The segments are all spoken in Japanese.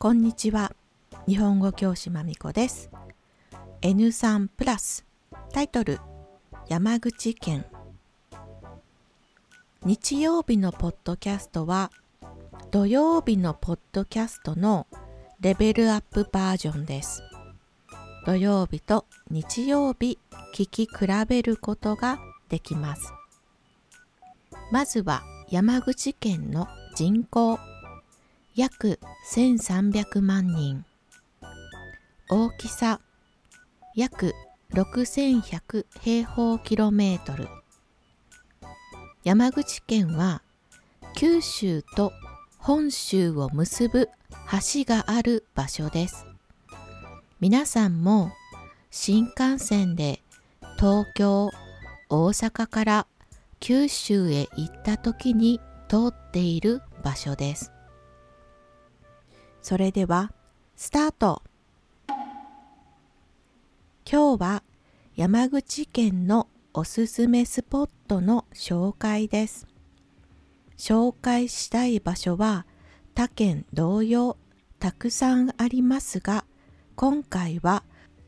こんにちは。日本語教師まみこです。N3 プラス。タイトル。山口県。日曜日のポッドキャストは土曜日のポッドキャストのレベルアップバージョンです。土曜日と日曜日聞き比べることができます。まずは山口県の人口。約1300万人。大きさ。約6100平方キロメートル。山口県は九州と本州を結ぶ橋がある場所です。皆さんも新幹線で東京大阪から九州へ行った時に通っている場所です。それではスタート。今日は山口県のおすすめスポットの紹介です。紹介したい場所は他県同様たくさんありますが今回は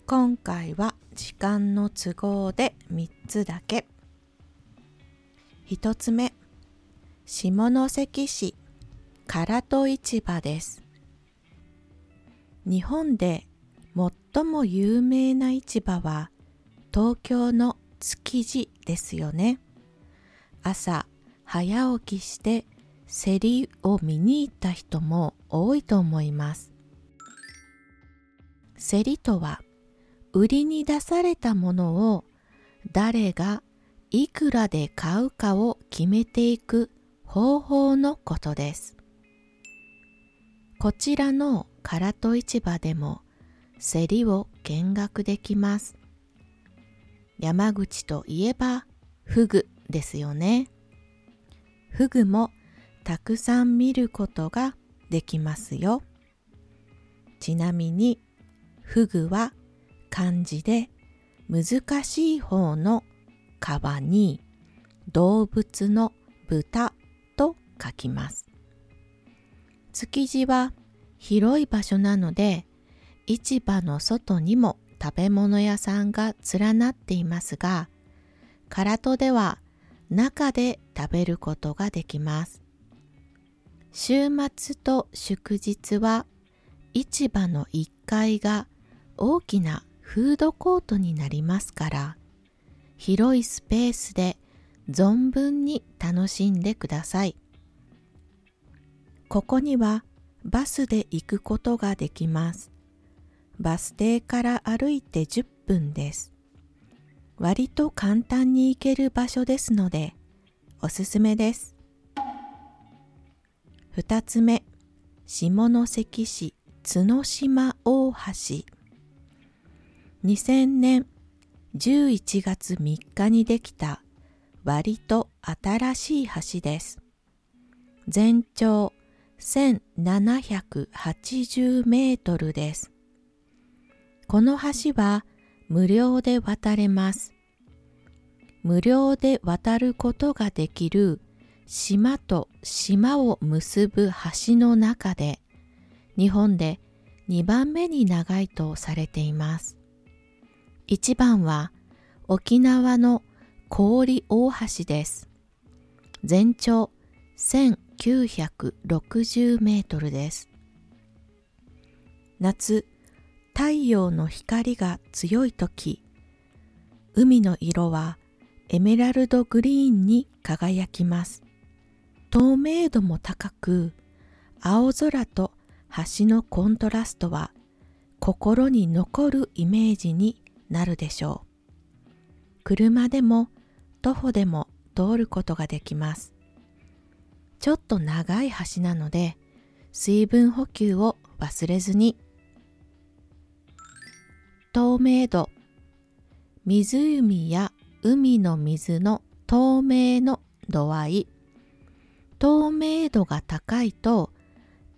今回は時間の都合で3つだけ。1つ目下関市唐戸市場です。日本で最も有名な市場は東京の築地ですよね。朝早起きして競りを見に行った人も多いと思います。競りとは売りに出されたものを誰がいくらで買うかを決めていく方法のことです。こちらの唐戸市場でも競りを見学できます。山口といえばフグですよね。フグもたくさん見ることができますよ。ちなみにフグは漢字で難しい方の川に動物の豚と書きます。築地は広い場所なので市場の外にも食べ物屋さんが連なっていますが唐戸では中で食べることができます。週末と祝日は市場の1階が大きなフードコートになりますから広いスペースで存分に楽しんでください。ここにはバスで行くことができます。バス停から歩いて10分です。割と簡単に行ける場所ですので、おすすめです。2つ目、下関市角島大橋。2000年11月3日にできた割と新しい橋です。全長1780メートルです。この橋は無料で渡れます。無料で渡ることができる島と島を結ぶ橋の中で日本で2番目に長いとされています。1番は沖縄の氷大橋です。全長960メートルです。夏、太陽の光が強い時、海の色はエメラルドグリーンに輝きます。透明度も高く、青空と橋のコントラストは心に残るイメージになるでしょう。車でも徒歩でも通ることができます。ちょっと長い橋なので水分補給を忘れずに。透明度。湖や海の水の透明の度合い。透明度が高いと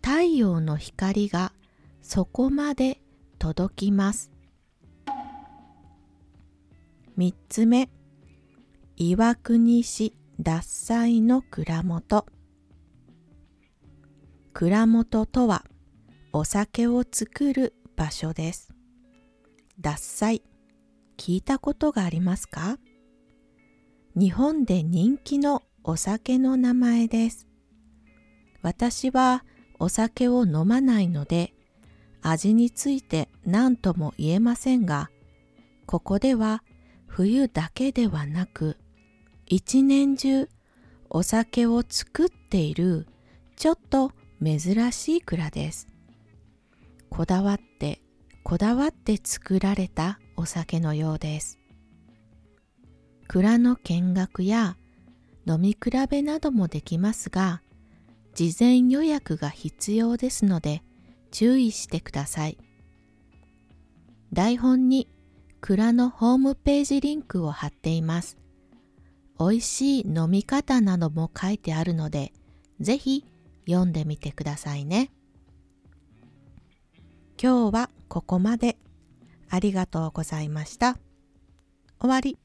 太陽の光がそこまで届きます。3つ目。岩国市獺祭の蔵元。蔵元とはお酒を作る場所です。獺祭、聞いたことがありますか？日本で人気のお酒の名前です。私はお酒を飲まないので味について何とも言えませんが、ここでは冬だけではなく一年中お酒を作っているちょっと珍しい蔵です。こだわってこだわって作られたお酒のようです。蔵の見学や飲み比べなどもできますが、事前予約が必要ですので注意してください。台本に蔵のホームページリンクを貼っています。美味しい飲み方なども書いてあるので、ぜひ読んでみてくださいね。今日はここまで。ありがとうございました。終わり。